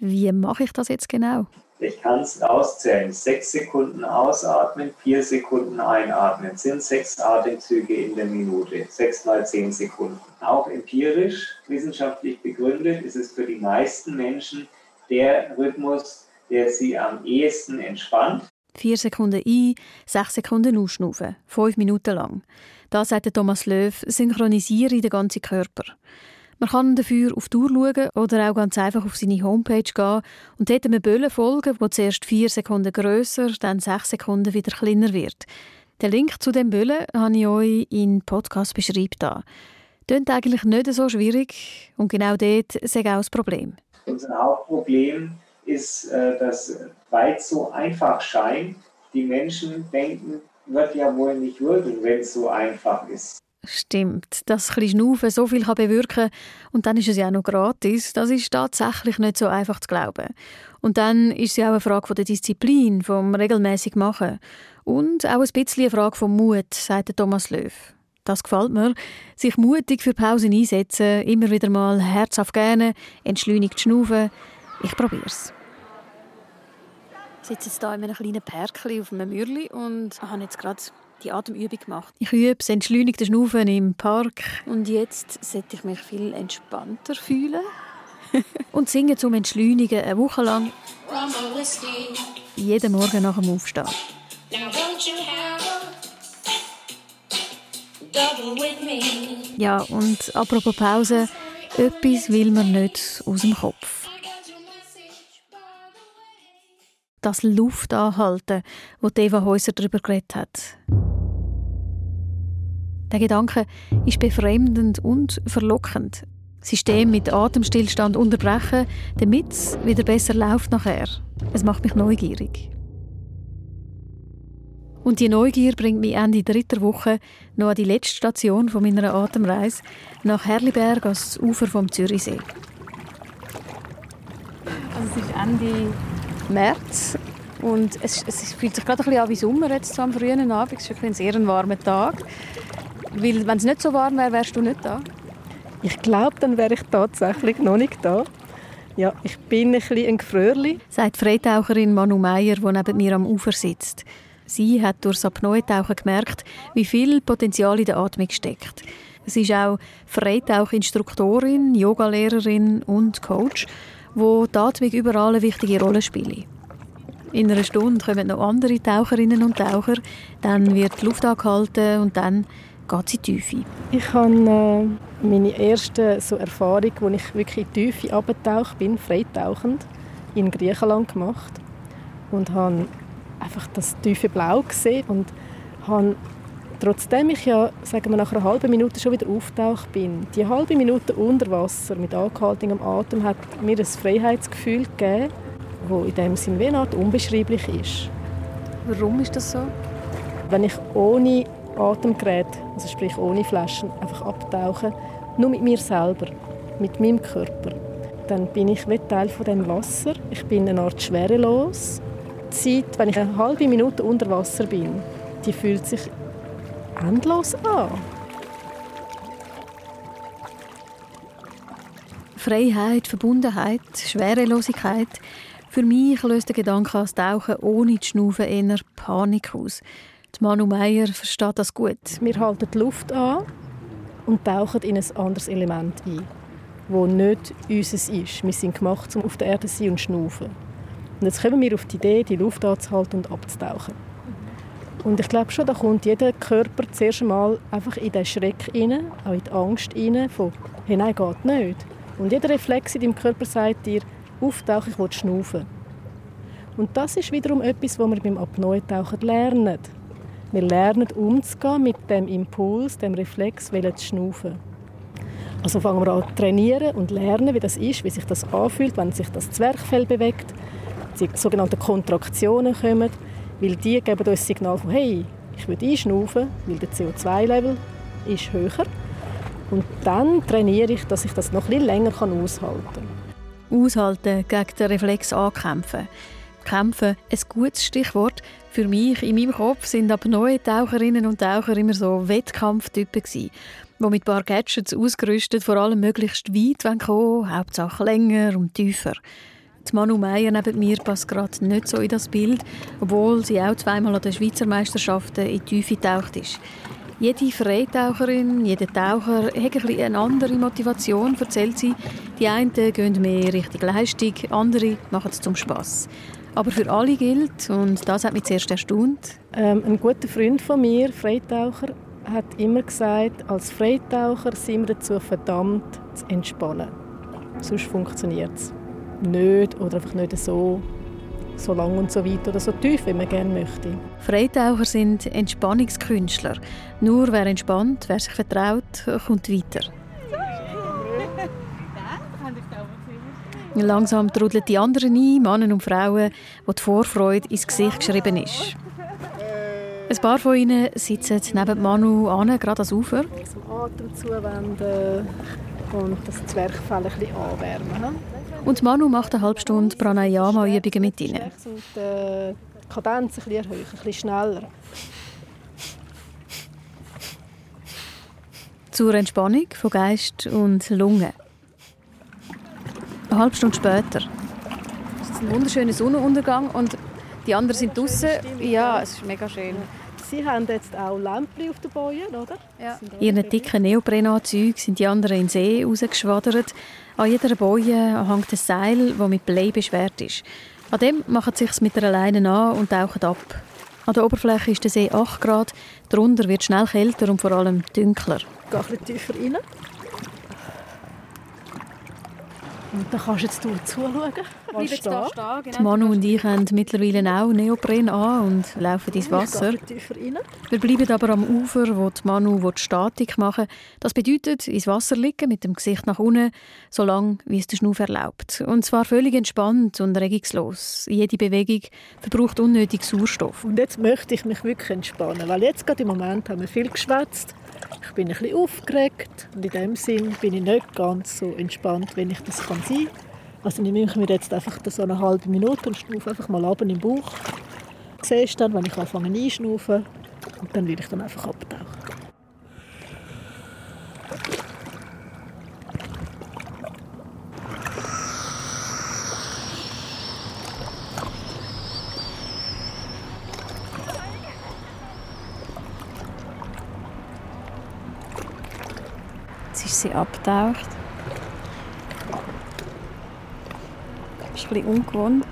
Wie mache ich das jetzt genau? Ich kann es auszählen. Sechs Sekunden ausatmen, vier Sekunden einatmen. Das sind sechs Atemzüge in der Minute. Sechs mal zehn Sekunden. Auch empirisch, wissenschaftlich begründet, ist es für die meisten Menschen der Rhythmus, der sie am ehesten entspannt. Vier Sekunden ein, sechs Sekunden ausschnaufen. Fünf Minuten lang. Da sagt Thomas Löw, synchronisiere den ganzen Körper. Man kann dafür auf die Uhr schauen oder auch ganz einfach auf seine Homepage gehen und dort einem Böllen folgen, wo zuerst vier Sekunden grösser, dann sechs Sekunden wieder kleiner wird. Den Link zu dem Böllen habe ich euch in Podcast beschrieben. Da. Klingt eigentlich nicht so schwierig und genau dort ist auch das Problem. Unser Hauptproblem ist, äh, dass weil es so einfach scheint, die Menschen denken, wird ja wohl nicht wirken, wenn es so einfach ist. Stimmt, dass ein Schnaufen so viel bewirken kann und dann ist es ja auch noch gratis, das ist tatsächlich nicht so einfach zu glauben. Und dann ist es ja auch eine Frage der Disziplin, vom regelmäßig machen und auch ein bisschen eine Frage vom Mut, sagt Thomas Löw. Das gefällt mir. Sich mutig für Pausen einsetzen, immer wieder mal herzhaft gerne, entschleunigt schnaufen. Ich probiere es. Ich sitze jetzt hier in einem kleinen Perkli auf einem Mürli und habe jetzt gerade die Atemübung gemacht. Ich übe das entschleunigte Schnaufen im Park. Und jetzt sollte ich mich viel entspannter fühlen. und singe zum Entschleunigen eine Woche lang. Jeden Morgen nach dem Aufstehen. Ja, und apropos Pause, etwas will man nicht aus dem Kopf. Das Luft anhalten, wo Eva Häuser darüber geredet hat. Der Gedanke ist befremdend und verlockend. System mit Atemstillstand unterbrechen, damit es wieder besser läuft nachher. Es macht mich neugierig. Und die Neugier bringt mich Ende dritter Woche noch an die letzte Station von meiner Atemreise nach Herliberg ans Ufer vom Zürichsee. Also es ist Ende März und es, es fühlt sich gerade ein bisschen an wie Sommer jetzt so am frühen Abend. Es ist ein sehr warmer Tag. Weil, wenn es nicht so warm wäre, wärst du nicht da? Ich glaube, dann wäre ich tatsächlich noch nicht da. Ja, ich bin ein bisschen ein Gefrörli. Sagt Freitaucherin Manu Meier, die neben mir am Ufer sitzt. Sie hat durch das Apnoe-Tauchen gemerkt, wie viel Potenzial in der Atmung steckt. Sie ist auch Freitauchinstruktorin, Yogalehrerin und Coach, wo die Atmung überall eine wichtige Rolle spielt. In einer Stunde kommen noch andere Taucherinnen und Taucher, dann wird die Luft angehalten und dann geht es in die Tiefe? Ich habe äh, meine erste Erfahrung, wo ich wirklich in die Tiefe abgetaucht bin, freitauchend, in Griechenland gemacht und habe einfach das tiefe Blau gesehen und habe trotzdem ich ja, sagen wir, nach einer halben Minute schon wieder auftaucht bin, die halbe Minute unter Wasser mit angehaltenem Atem hat mir ein Freiheitsgefühl gegeben, wo in dem Sinne wie eine Art unbeschreiblich ist. Warum ist das so? Wenn ich ohne Atemgerät, also sprich ohne Flaschen, einfach abtauchen, nur mit mir selber, mit meinem Körper, dann bin ich wie Teil von dem Wasser. Ich bin eine Art schwerelos. Die Zeit, wenn ich eine halbe Minute unter Wasser bin, die fühlt sich endlos an. Freiheit, Verbundenheit, Schwerelosigkeit. Für mich löst der Gedanke an das Tauchen ohne zu schnaufen eher Panik aus. Die Manu Meier versteht das gut. Wir halten die Luft an und tauchen in ein anderes Element ein, das nicht unseres ist. Wir sind gemacht, um auf der Erde zu sein und zu schnaufen. Und jetzt kommen wir auf die Idee, die Luft anzuhalten und abzutauchen. Und ich glaube schon, da kommt jeder Körper zuerst einmal einfach in den Schreck rein, auch in die Angst rein, von «Hey, nein, geht nicht». Und jeder Reflex in deinem Körper sagt dir «Auftauchen, ich will schnaufen». Und das ist wiederum etwas, was wir beim Apnoe-Tauchen lernen. Wir lernen umzugehen mit dem Impuls, dem Reflex, zu schnaufen. Also fangen wir an zu trainieren und lernen, wie das ist, wie sich das anfühlt, wenn sich das Zwerchfell bewegt, die sogenannten Kontraktionen kommen, weil die geben uns das Signal von «Hey, ich will einschnaufen», weil der CO2-Level ist höher. Und dann trainiere ich, dass ich das noch etwas länger aushalten kann. Aushalten, gegen den Reflex ankämpfen. Kämpfen, ein gutes Stichwort. Für mich in meinem Kopf sind aber neue Taucherinnen und Taucher immer so Wettkampftypen gewesen, die mit ein paar Gadgets ausgerüstet vor allem möglichst weit kommen Hauptsache länger und tiefer. Die Manu Meier neben mir passt gerade nicht so in das Bild, obwohl sie auch zweimal an den Schweizer Meisterschaften in die Tiefe getaucht ist. Jede Freitaucherin, jeder Taucher hat ein eine andere Motivation, erzählt sie. Die einen gehen mehr Richtung Leistung, andere machen es zum Spass. Aber für alle gilt, und das hat mich zuerst erstaunt. Ähm, ein guter Freund von mir, Freitaucher, hat immer gesagt, als Freitaucher sind wir dazu verdammt, zu entspannen. Sonst funktioniert es nicht oder einfach nicht so, so lang und so weit oder so tief, wie man gerne möchte. Freitaucher sind Entspannungskünstler. Nur wer entspannt, wer sich vertraut, kommt weiter. Langsam trudeln die anderen ein, Männer und Frauen, wo die Vorfreude ins Gesicht geschrieben ist. Ein paar von ihnen sitzen neben Manu an, gerade ans Ufer. Zum Atem zuwenden und das Zwerchfell ein bisschen anwärmen. Und Manu macht eine halbe Stunde Pranayama-Übungen mit ihnen. Und äh, die Kadenz ein bisschen erhöhen, ein bisschen schneller. Zur Entspannung von Geist und Lunge. Eine halbe Stunde später. Es ist ein wunderschöner Sonnenuntergang und die anderen sind draußen. Ja, es ist mega schön. Sie haben jetzt auch Lämpchen auf den Bojen, oder? Ja. In ihren dicken Neoprenanzügen sind die anderen in den See rausgeschwadert. An jeder Boje hängt ein Seil, das mit Blei beschwert ist. An dem machen sie sich mit einer Leine an und tauchen ab. An der Oberfläche ist der See 8 Grad, darunter wird schnell kälter und vor allem dunkler. Ich gehe ein bisschen tiefer rein. Und dann kannst du jetzt zuschauen. Was steht. Da stehen, genau. Manu und ich haben mittlerweile auch Neopren an und laufen ins Wasser. Wir bleiben aber am Ufer, wo die Manu die Statik machen Das bedeutet, ins Wasser liegen mit dem Gesicht nach unten, solange wie es der Schnuff erlaubt. Und zwar völlig entspannt und regungslos. Jede Bewegung verbraucht unnötig Sauerstoff. Und jetzt möchte ich mich wirklich entspannen, weil jetzt gerade im Moment haben wir viel geschwätzt ich bin ein bisschen aufgeregt und in dem Sinn bin ich nicht ganz so entspannt, wenn ich das kann sein kann. Also nehme ich mir jetzt einfach so eine halbe Minute und schnaufe einfach mal ab im Bauch. Siehst dann, wenn ich anfange einschnaufen und dann will ich dann einfach abtauchen. Sie abtaucht. Das ist bisschen ungewohnt.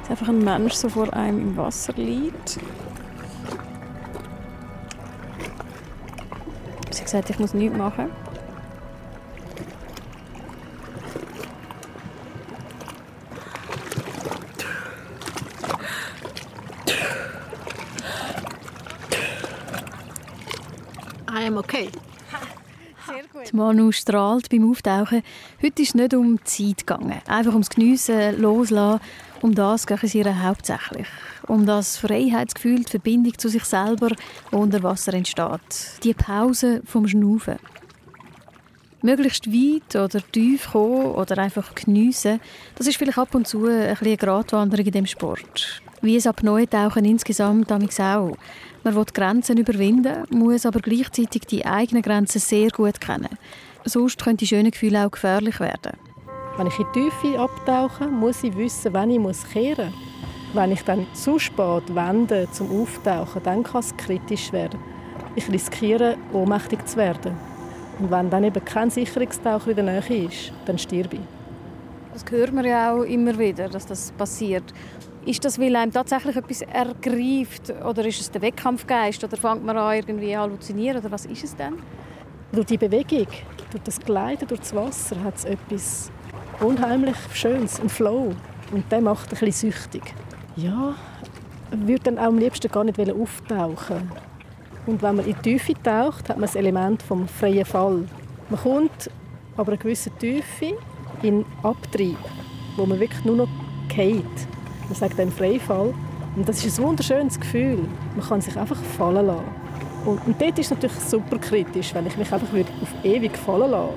Dass einfach ein Mensch so vor einem im Wasser liegt. Sie hat gesagt, ich muss nichts machen. Am okay. Sehr gut. Die Manu strahlt beim Auftauchen. Heute ist es nicht um die Zeit gegangen. Einfach ums Geniessen, Loslassen. Um das geht es ihr hauptsächlich. Um das Freiheitsgefühl, die Verbindung zu sich selber, die unter Wasser entsteht. Die Pause vom Schnaufen. Möglichst weit oder tief kommen oder einfach geniessen, das ist vielleicht ab und zu ein eine Gratwanderung in dem Sport. Wie es Apnoe-Tauchen insgesamt auch. Man will Grenzen überwinden, muss aber gleichzeitig die eigenen Grenzen sehr gut kennen. Sonst können die schönen Gefühle auch gefährlich werden. Wenn ich in die Tiefe abtauche, muss ich wissen, wann ich kehren muss. Wenn ich dann zu spät wende zum Auftauchen, dann kann es kritisch werden. Ich riskiere, ohnmächtig zu werden. Und wenn dann eben kein Sicherungstaucher in der Nähe ist, dann stirbe ich. Das hört man ja auch immer wieder, dass das passiert. Ist das, weil einem tatsächlich etwas ergreift oder ist es der Wettkampfgeist oder fängt man an irgendwie halluzinieren oder was ist es denn? Durch die Bewegung, durch das Gleiten durch das Wasser hat es etwas unheimlich Schönes, einen Flow und der macht ein bisschen süchtig. Ja, würde dann auch am liebsten gar nicht auftauchen und wenn man in die Tiefe taucht, hat man das Element vom freien Fall. Man kommt aber eine gewisse Tiefe in Abtrieb, wo man wirklich nur noch geht. Man sagt dann Freifall. Und das ist ein wunderschönes Gefühl. Man kann sich einfach fallen lassen. Und, und dort ist es natürlich super kritisch, wenn ich mich einfach auf ewig fallen lasse.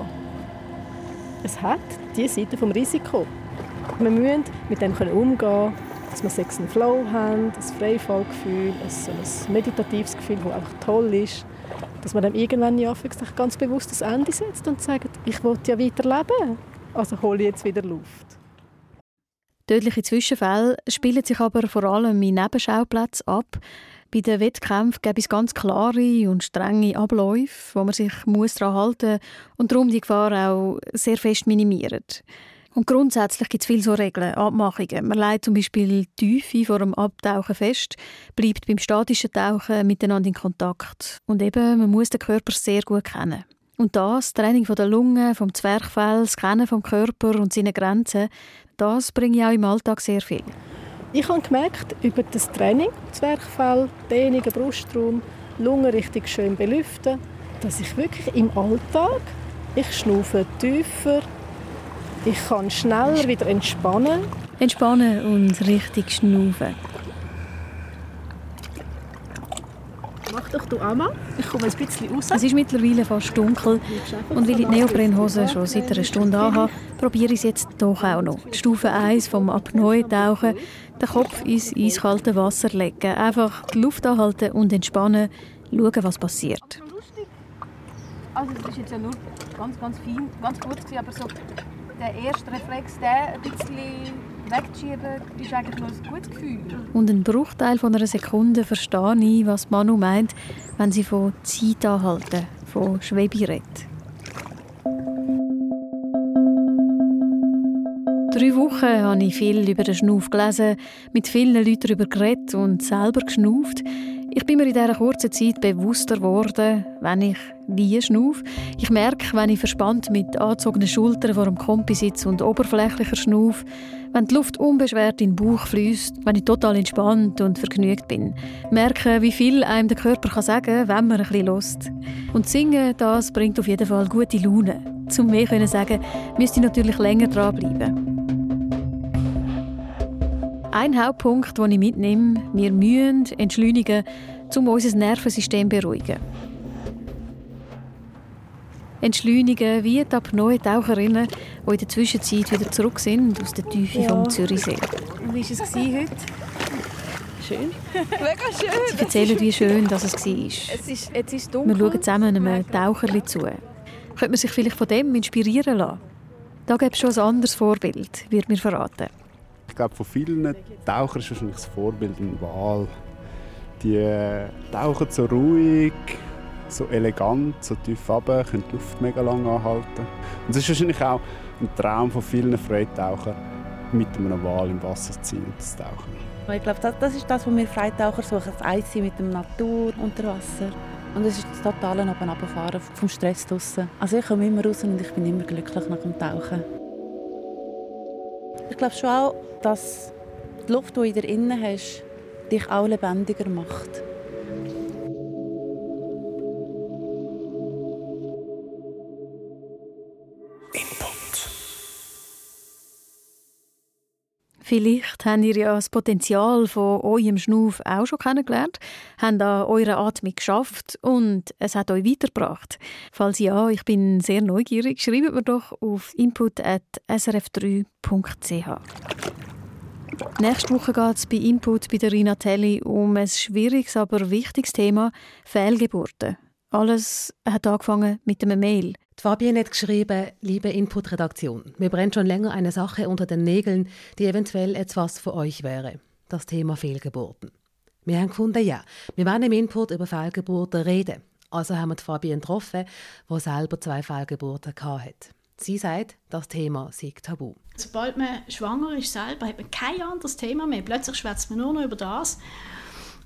Es hat diese Seite vom Risiko. Wir müssen mit dem umgehen dass wir Sex and Flow haben, ein Freifallgefühl, ein, so ein meditatives Gefühl, das einfach toll ist. Dass man dann irgendwann ja ganz bewusst das Ende setzt und sagt, ich will ja weiterleben, also hole ich jetzt wieder Luft. Tödliche Zwischenfälle spielen sich aber vor allem in Nebenschauplätzen ab. Bei den Wettkämpfen gibt es ganz klare und strenge Abläufe, wo man sich muss daran halten muss und darum die Gefahr auch sehr fest minimiert. Und grundsätzlich gibt es viele so Regeln, Abmachungen. Man legt zum Beispiel Tiefe vor dem Abtauchen fest, bleibt beim statischen Tauchen miteinander in Kontakt. Und eben, man muss den Körper sehr gut kennen. Und das, Training von der Lunge, vom Zwerchfell, das Kennen vom Körper und seine Grenzen, das bringe ich auch im Alltag sehr viel. Ich habe gemerkt, über das Training, Zwerchfell, Dehnung, Brustraum, Lunge richtig schön belüften, dass ich wirklich im Alltag, ich schnaufe tiefer, ich kann schneller wieder entspannen. Entspannen und richtig schnaufen. Mach doch du auch mal. Ich komme ein bisschen raus. Es ist mittlerweile fast dunkel. Und weil ich die Neoprenhose schon seit einer Stunde anhabe, probiere ich es jetzt doch auch noch. Die Stufe 1 vom Apnoe-Tauchen, den Kopf ins eiskalte Wasser legen. Einfach die Luft anhalten und entspannen. Schauen, was passiert. Also das ist jetzt ja nur ganz, ganz fein, ganz kurz, aber so der erste Reflex, den ein bisschen wegzuschieben, ist eigentlich nur ein gutes Gefühl. Und einen Bruchteil von einer Sekunde verstehe ich, was Manu meint, wenn sie von Zeit anhalten, von Schwebi redet. Drei Wochen habe ich viel über den Schnuff gelesen, mit vielen Leuten darüber geredet und selber geschnauft. Ich bin mir in dieser kurzen Zeit bewusster geworden, wenn ich wie schnaufe. Ich merke, wenn ich verspannt mit angezogenen Schultern vor dem Kompi sitze und oberflächlicher schnaufe, wenn die Luft unbeschwert in den Bauch fließt, wenn ich total entspannt und vergnügt bin. Merke, wie viel einem der Körper kann sagen kann, wenn man ein bisschen lust. Und singen, das bringt auf jeden Fall gute Laune. Zum mehr können sagen, müsste ich natürlich länger dranbleiben. Ein Hauptpunkt, den ich mitnehme, wir müssen entschleunigen, um unser Nervensystem zu beruhigen. Entschleunigen wie die neue Taucherinnen, die in der Zwischenzeit wieder zurück sind aus der Tiefe ja. vom Zürichsee. Wie war es heute? Schön. Mega schön. Sie erzählen, wie schön dass es war. Es ist, jetzt ist dunkel. Wir schauen zusammen einem Taucherli zu. Könnte man sich vielleicht von dem inspirieren lassen? Da gibt es schon ein anderes Vorbild, wird mir verraten glaube, von vielen Tauchern ist wahrscheinlich das Vorbild ein Wal. Die äh, tauchen so ruhig, so elegant, so tief runter, können die Luft mega lang anhalten. Und es ist wahrscheinlich auch ein Traum von vielen Freitauchern, mit einem Wal im Wasser zu ziehen und zu tauchen. Ich glaube, das, das, ist das, was wir Freitaucher suchen, das Eins mit der Natur unter Wasser. Und es ist das totale Runterfahren vom Stress draussen. Also ich komme immer raus und ich bin immer glücklich nach dem Tauchen. Ich glaube schon auch, dass die Luft, die du in dir hast, dich auch lebendiger macht. Vielleicht habt ihr ja das Potenzial von eurem Schnuff auch schon kennengelernt, habt an eurer Atmung geschafft und es hat euch weitergebracht. Falls ja, ich bin sehr neugierig, schreibt mir doch auf input.srf3.ch. Nächste Woche geht es bei Input bei der Rina Telli um ein schwieriges, aber wichtiges Thema, Fehlgeburten. Alles hat angefangen mit einem Mail. Die Fabienne hat geschrieben, liebe Input-Redaktion, mir brennt schon länger eine Sache unter den Nägeln, die eventuell etwas für euch wäre. Das Thema Fehlgeburten. Wir haben gefunden, ja, wir wollen im Input über Fehlgeburten reden. Also haben wir die Fabienne getroffen, die selber zwei Fehlgeburten hatte. Sie sagt, das Thema sei tabu. Sobald man schwanger ist selber, hat man kein anderes Thema mehr. Plötzlich schwätzt man nur noch über das.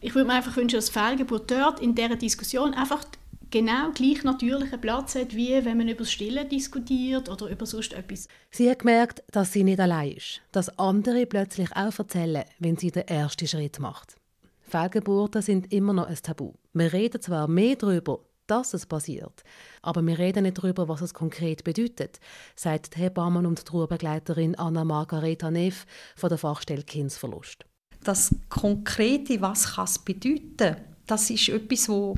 Ich würde mir einfach wünschen, dass Fehlgeburt dort in dieser Diskussion einfach genau gleich natürlichen Platz hat, wie wenn man über das Stillen diskutiert oder über sonst etwas. Sie hat gemerkt, dass sie nicht allein ist, dass andere plötzlich auch erzählen, wenn sie den ersten Schritt macht. Fehlgeburten sind immer noch ein Tabu. Wir reden zwar mehr darüber, dass es passiert, aber wir reden nicht darüber, was es konkret bedeutet, sagt die Hebammen- und Trauerbegleiterin Anna Margareta Neff von der Fachstelle Kindsverlust. Das Konkrete, was kann es bedeuten, das ist etwas, wo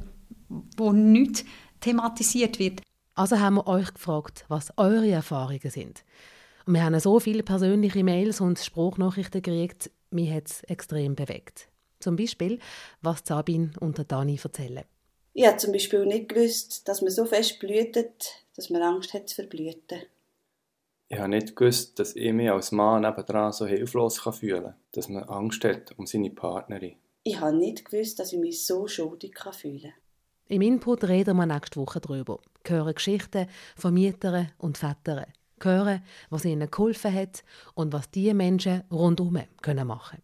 wo nicht thematisiert wird. Also haben wir euch gefragt, was eure Erfahrungen sind. Und wir haben so viele persönliche Mails und Spruchnachrichten gekriegt, mich hat es extrem bewegt. Zum Beispiel, was Sabine und Dani erzählen. Ich habe zum Beispiel nicht gewusst, dass man so fest blühtet, dass man Angst hat zu verblüten. Ich habe nicht gewusst, dass ich mich als Mann nebenan so hilflos fühlen kann, dass man Angst hat um seine Partnerin. Ich habe nicht gewusst, dass ich mich so schuldig fühlen kann. Im Input reden wir nächste Woche darüber. Hören Geschichten von Müttern und Vätern. Hören, was ihnen geholfen hat und was diese Menschen rundherum machen können.